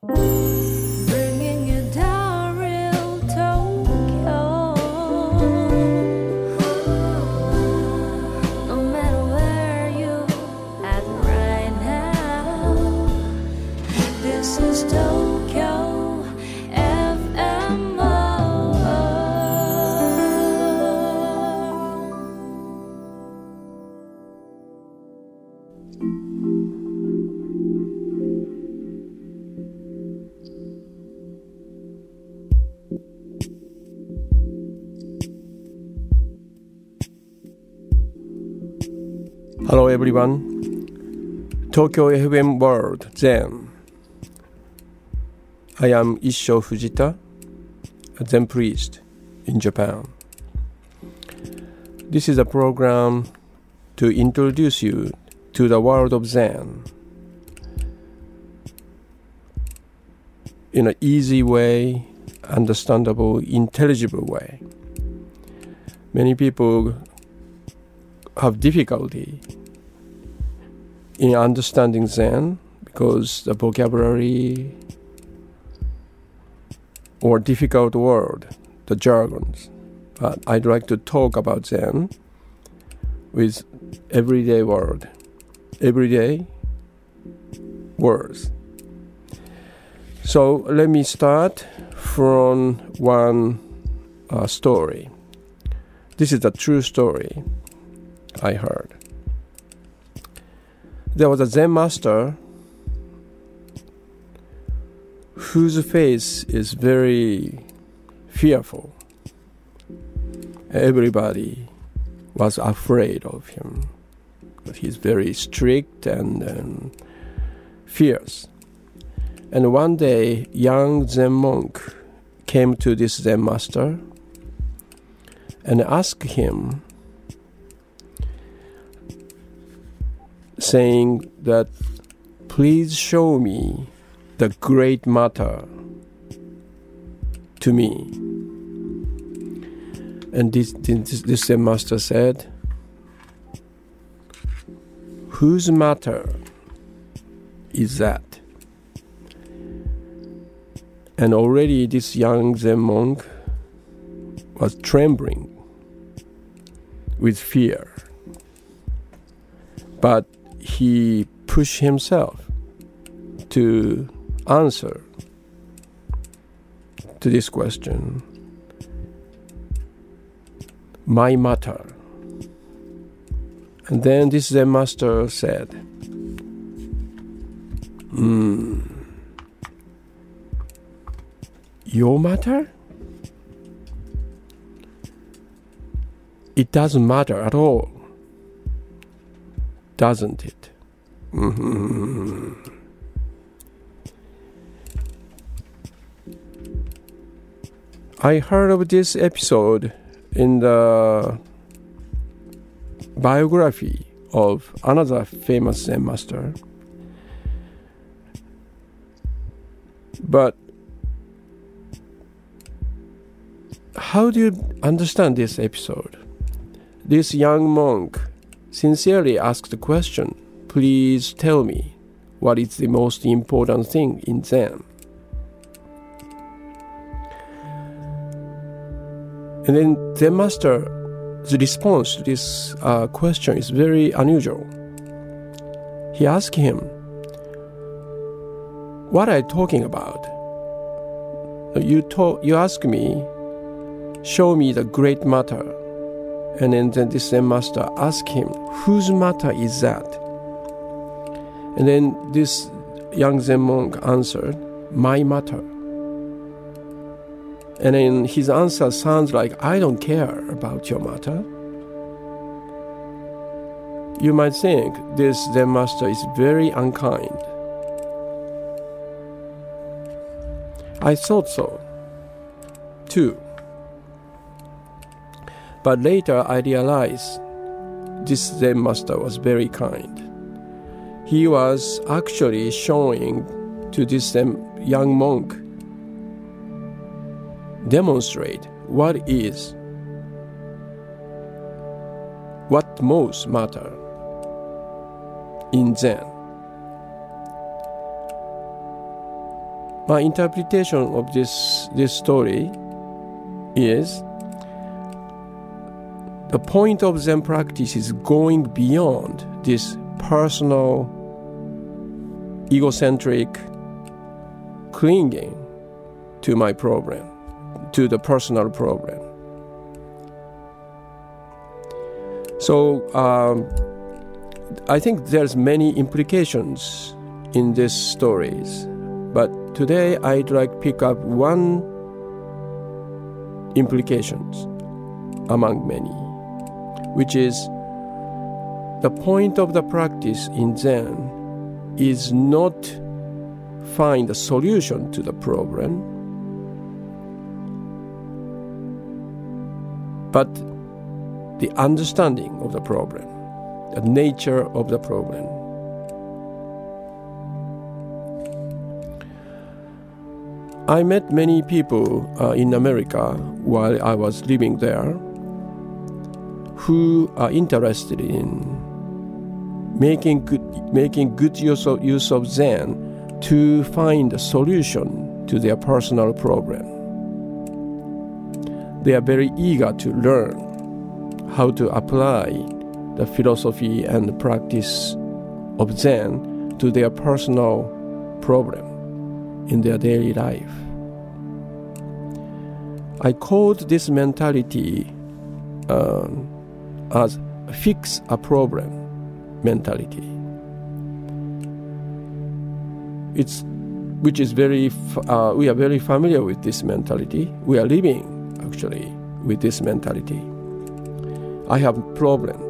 Bringing everyone. Tokyo FM World Zen. I am Issho Fujita, a Zen priest in Japan. This is a program to introduce you to the world of Zen in an easy way, understandable, intelligible way. Many people have difficulty in understanding Zen because the vocabulary or difficult word, the jargons. But I'd like to talk about Zen with everyday word, everyday words. So let me start from one uh, story. This is a true story I heard. There was a Zen master whose face is very fearful. Everybody was afraid of him. He's very strict and, and fierce. And one day, young Zen monk came to this Zen master and asked him saying that please show me the great matter to me. And this, this, this Zen master said, Whose matter is that? And already this young Zen monk was trembling with fear. But he pushed himself to answer to this question. My matter. And then this zen master said hmm your matter? It doesn't matter at all doesn't it? Mhm. I heard of this episode in the biography of another famous Zen master. But how do you understand this episode? This young monk sincerely ask the question Please tell me what is the most important thing in Zen? And then Zen the response to this uh, question is very unusual. He asked him, What are you talking about? You, to- you ask me, Show me the great matter. And then, this Zen master asked him, Whose matter is that? And then this young Zen monk answered, My matter. And then his answer sounds like, I don't care about your matter. You might think this Zen master is very unkind. I thought so, too. But later I realized this Zen master was very kind. He was actually showing to this young monk demonstrate what is what most matter in Zen. my interpretation of this this story is the point of Zen practice is going beyond this personal, egocentric clinging to my problem, to the personal problem. So um, I think there's many implications in these stories, but today I'd like to pick up one implications among many, which is the point of the practice in Zen is not find a solution to the problem, but the understanding of the problem, the nature of the problem. I met many people uh, in America while I was living there who are interested in making good, making good use of, use of Zen to find a solution to their personal problem. They are very eager to learn how to apply the philosophy and the practice of Zen to their personal problem in their daily life. I called this mentality uh, as fix a problem mentality. It's which is very uh, we are very familiar with this mentality. We are living actually with this mentality. I have a problem,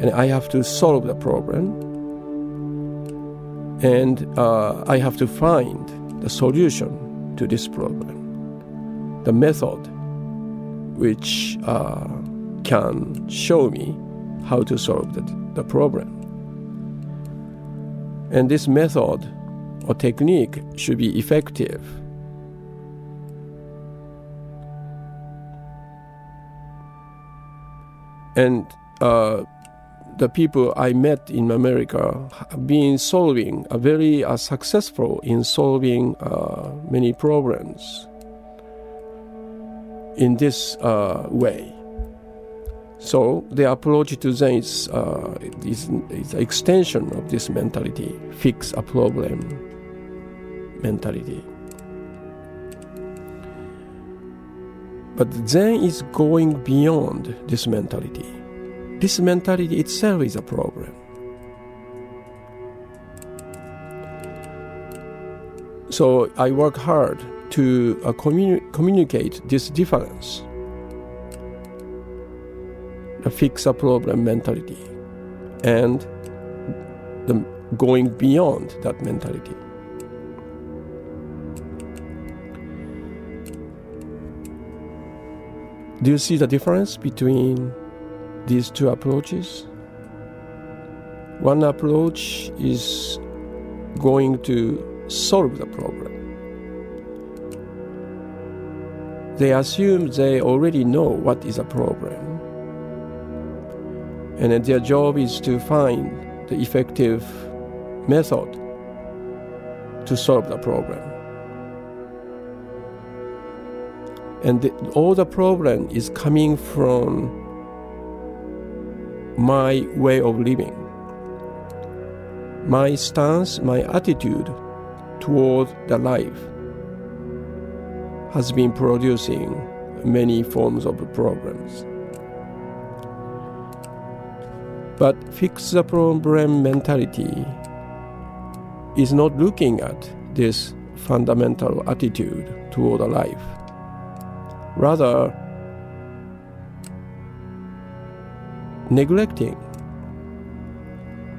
and I have to solve the problem, and uh, I have to find the solution to this problem, the method which uh, can show me how to solve the, the problem. And this method or technique should be effective. And uh, the people I met in America have been solving, are very uh, successful in solving uh, many problems in this uh, way. So the approach to Zen is, uh, is, is an extension of this mentality, fix a problem mentality. But Zen is going beyond this mentality. This mentality itself is a problem. So I work hard to uh, communi- communicate this difference the fix a problem mentality and the going beyond that mentality. Do you see the difference between these two approaches? One approach is going to solve the problem. They assume they already know what is a problem and their job is to find the effective method to solve the problem. And the, all the problem is coming from my way of living, my stance, my attitude toward the life has been producing many forms of problems. But fix the problem mentality is not looking at this fundamental attitude toward life. Rather, neglecting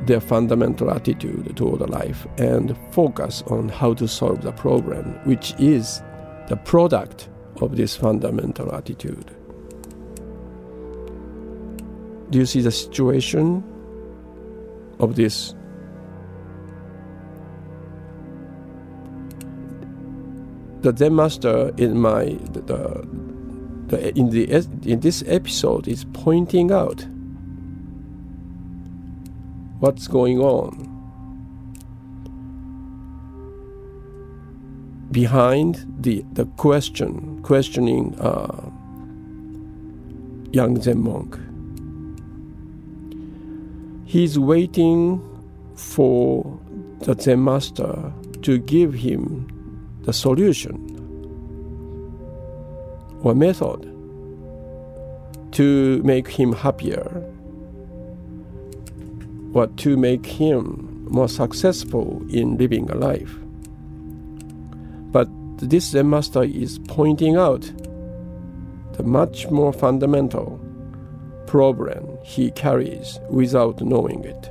their fundamental attitude toward life and focus on how to solve the problem, which is the product of this fundamental attitude. Do you see the situation of this? The Zen master in my the, the, in the in this episode is pointing out what's going on. behind the, the question, questioning uh, young Zen monk. He's waiting for the Zen master to give him the solution or method to make him happier or to make him more successful in living a life. But this Zen master is pointing out the much more fundamental problem he carries without knowing it,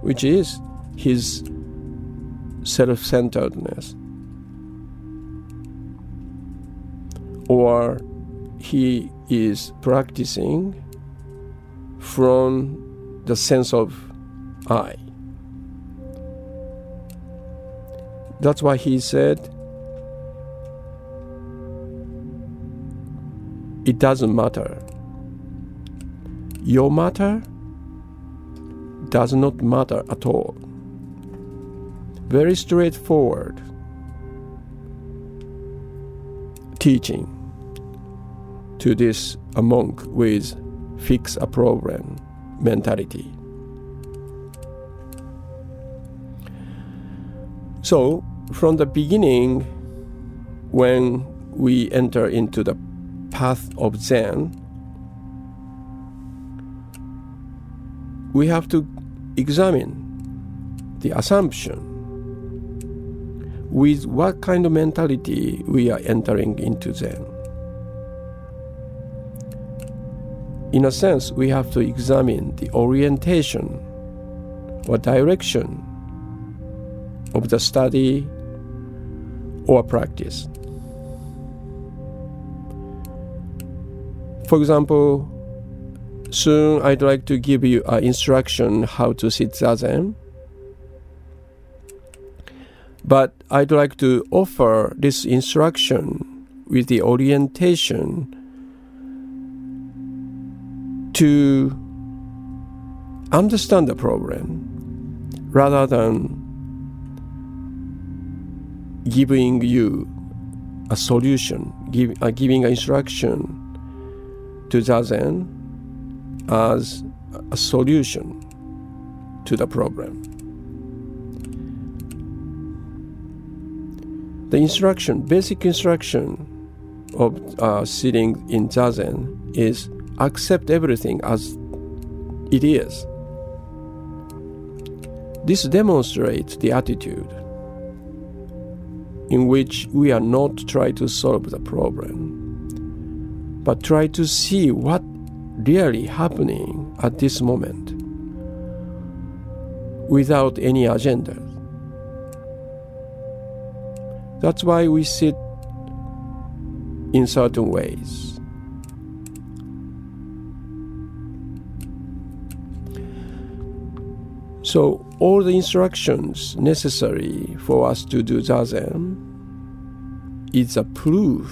which is his self centeredness. Or he is practicing from the sense of I. That's why he said, It doesn't matter. Your matter does not matter at all. Very straightforward teaching to this a monk with fix a problem mentality. So, from the beginning, when we enter into the path of Zen, we have to examine the assumption with what kind of mentality we are entering into Zen. In a sense, we have to examine the orientation or direction of the study or practice. For example, soon I'd like to give you an instruction how to sit zazen. But I'd like to offer this instruction with the orientation to understand the problem rather than giving you a solution, give, uh, giving an instruction to Zazen as a solution to the problem. The instruction, basic instruction of uh, sitting in Zazen is accept everything as it is. This demonstrates the attitude in which we are not trying to solve the problem, but try to see what really happening at this moment without any agenda. That's why we sit in certain ways. So, all the instructions necessary for us to do zazen is a proof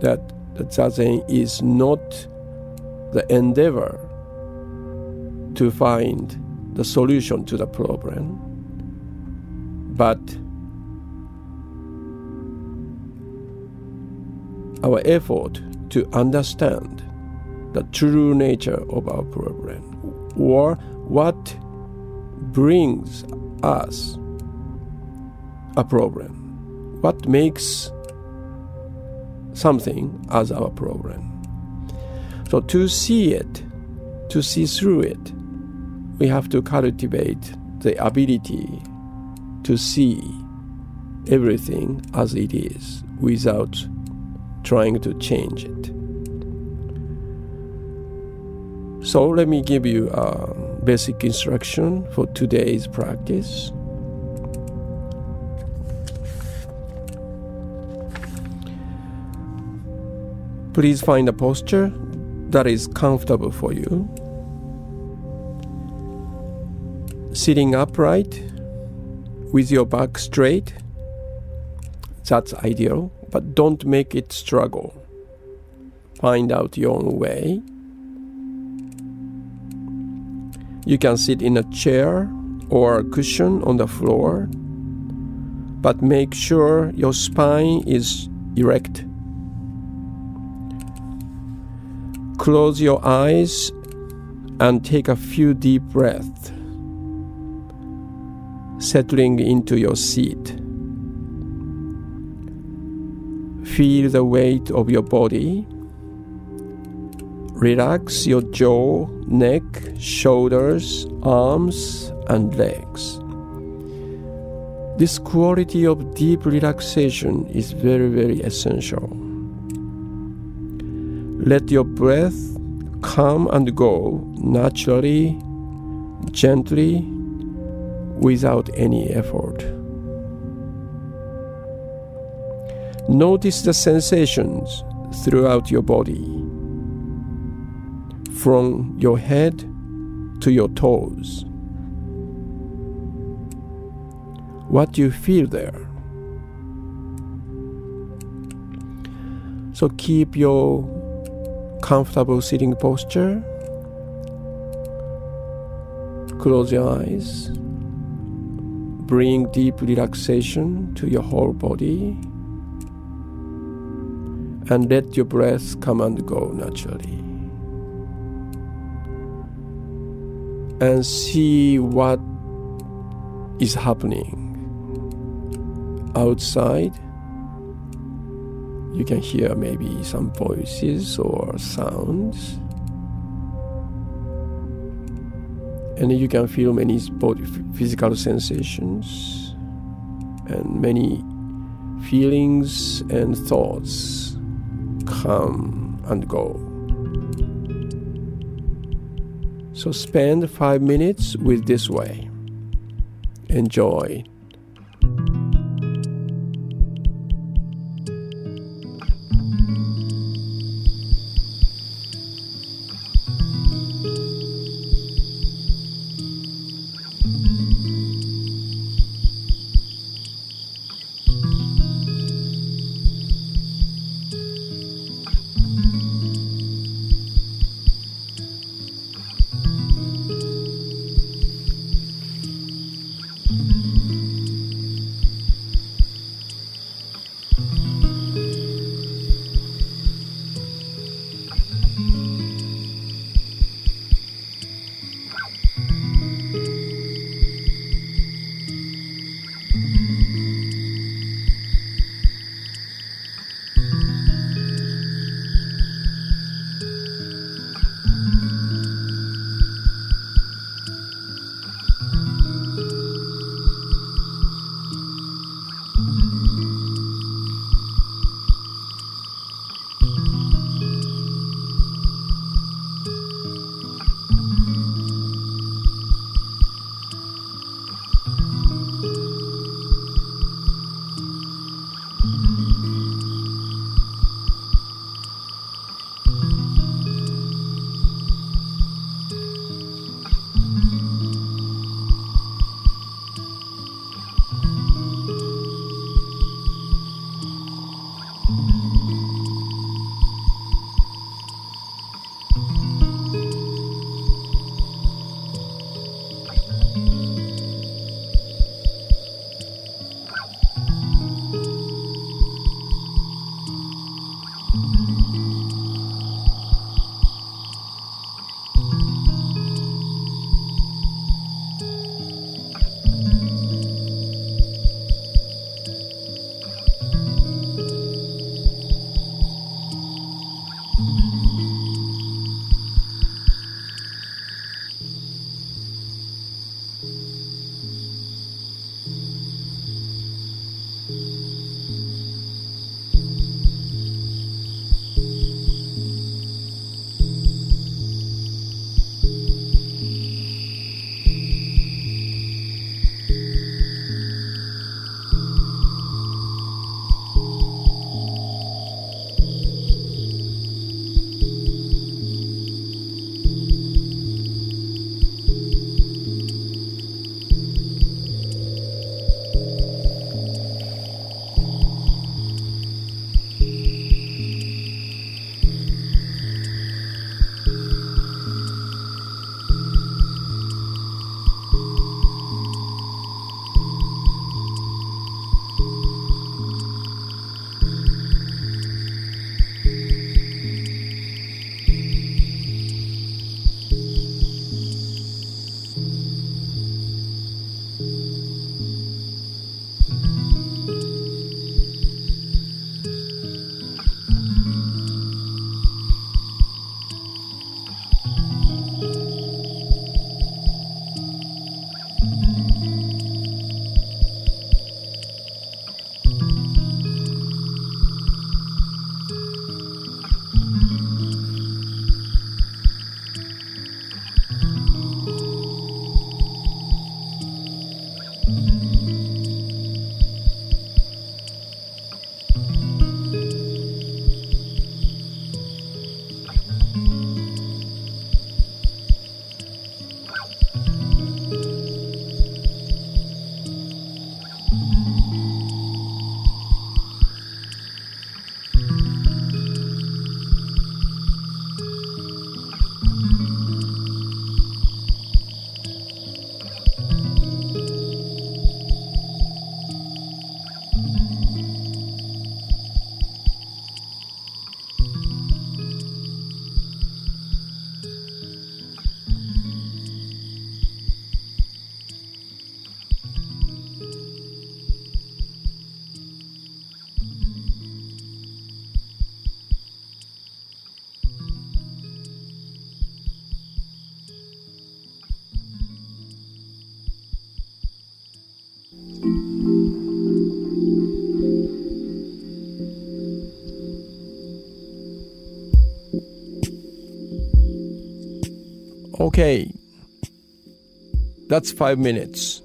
that the zazen is not the endeavor to find the solution to the problem, but our effort to understand the true nature of our problem or what brings us a problem? What makes something as our problem? So, to see it, to see through it, we have to cultivate the ability to see everything as it is without trying to change it. So, let me give you a basic instruction for today's practice. Please find a posture that is comfortable for you. Sitting upright with your back straight, that's ideal, but don't make it struggle. Find out your own way. You can sit in a chair or a cushion on the floor. but make sure your spine is erect. Close your eyes and take a few deep breaths, settling into your seat. Feel the weight of your body. Relax your jaw, neck, shoulders, arms, and legs. This quality of deep relaxation is very, very essential. Let your breath come and go naturally, gently, without any effort. Notice the sensations throughout your body, from your head to your toes. What do you feel there? So keep your comfortable sitting posture. Close your eyes. Bring deep relaxation to your whole body. And let your breath come and go naturally. And see what is happening outside. You can hear maybe some voices or sounds. And you can feel many physical sensations and many feelings and thoughts come and go. So spend five minutes with this way. Enjoy. Okay. That's five minutes.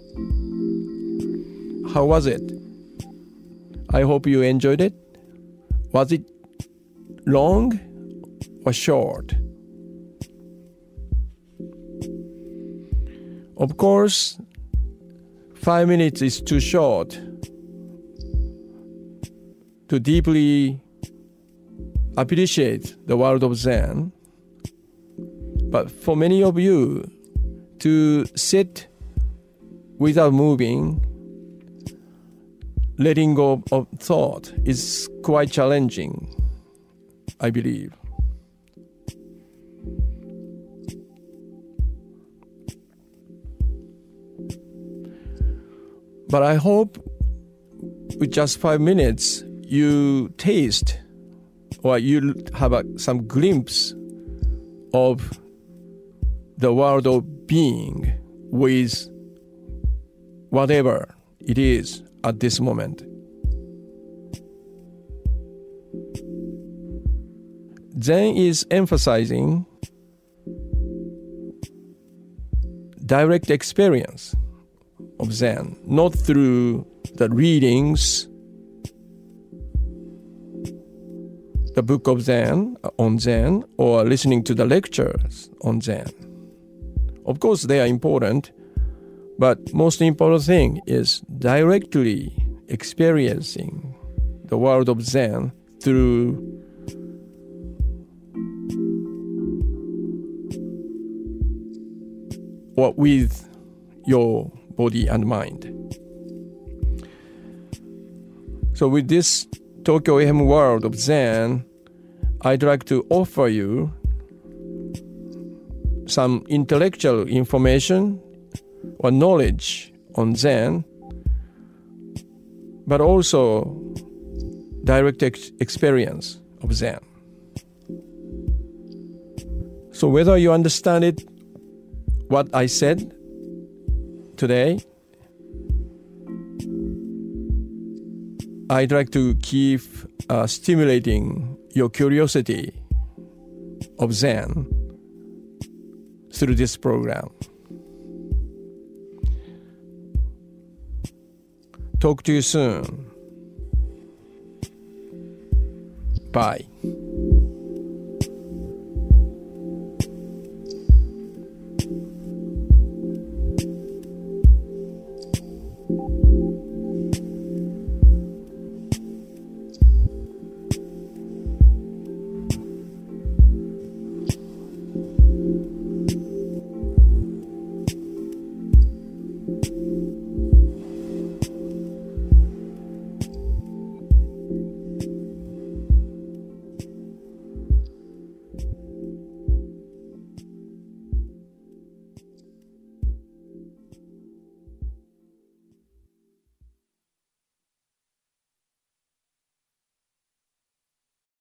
How was it? I hope you enjoyed it. Was it long or short? Of course, five minutes is too short to deeply appreciate the world of Zen. But for many of you, to sit without moving, letting go of thought is quite challenging, I believe. But I hope with just five minutes you taste or you have a, some glimpse of the world of being with whatever it is at this moment. Zen is emphasizing direct experience of Zen, not through the readings, the book of Zen on Zen, or listening to the lectures on Zen. Of course, they are important, but most important thing is directly experiencing the world of Zen through or with your body and mind. So, with this Tokyo FM world of Zen, I'd like to offer you some intellectual information or knowledge on Zen, but also direct ex- experience of Zen. So, whether you understand it, what I said today, I'd like to keep uh, stimulating your curiosity of Zen through this program. Talk to you soon. Bye.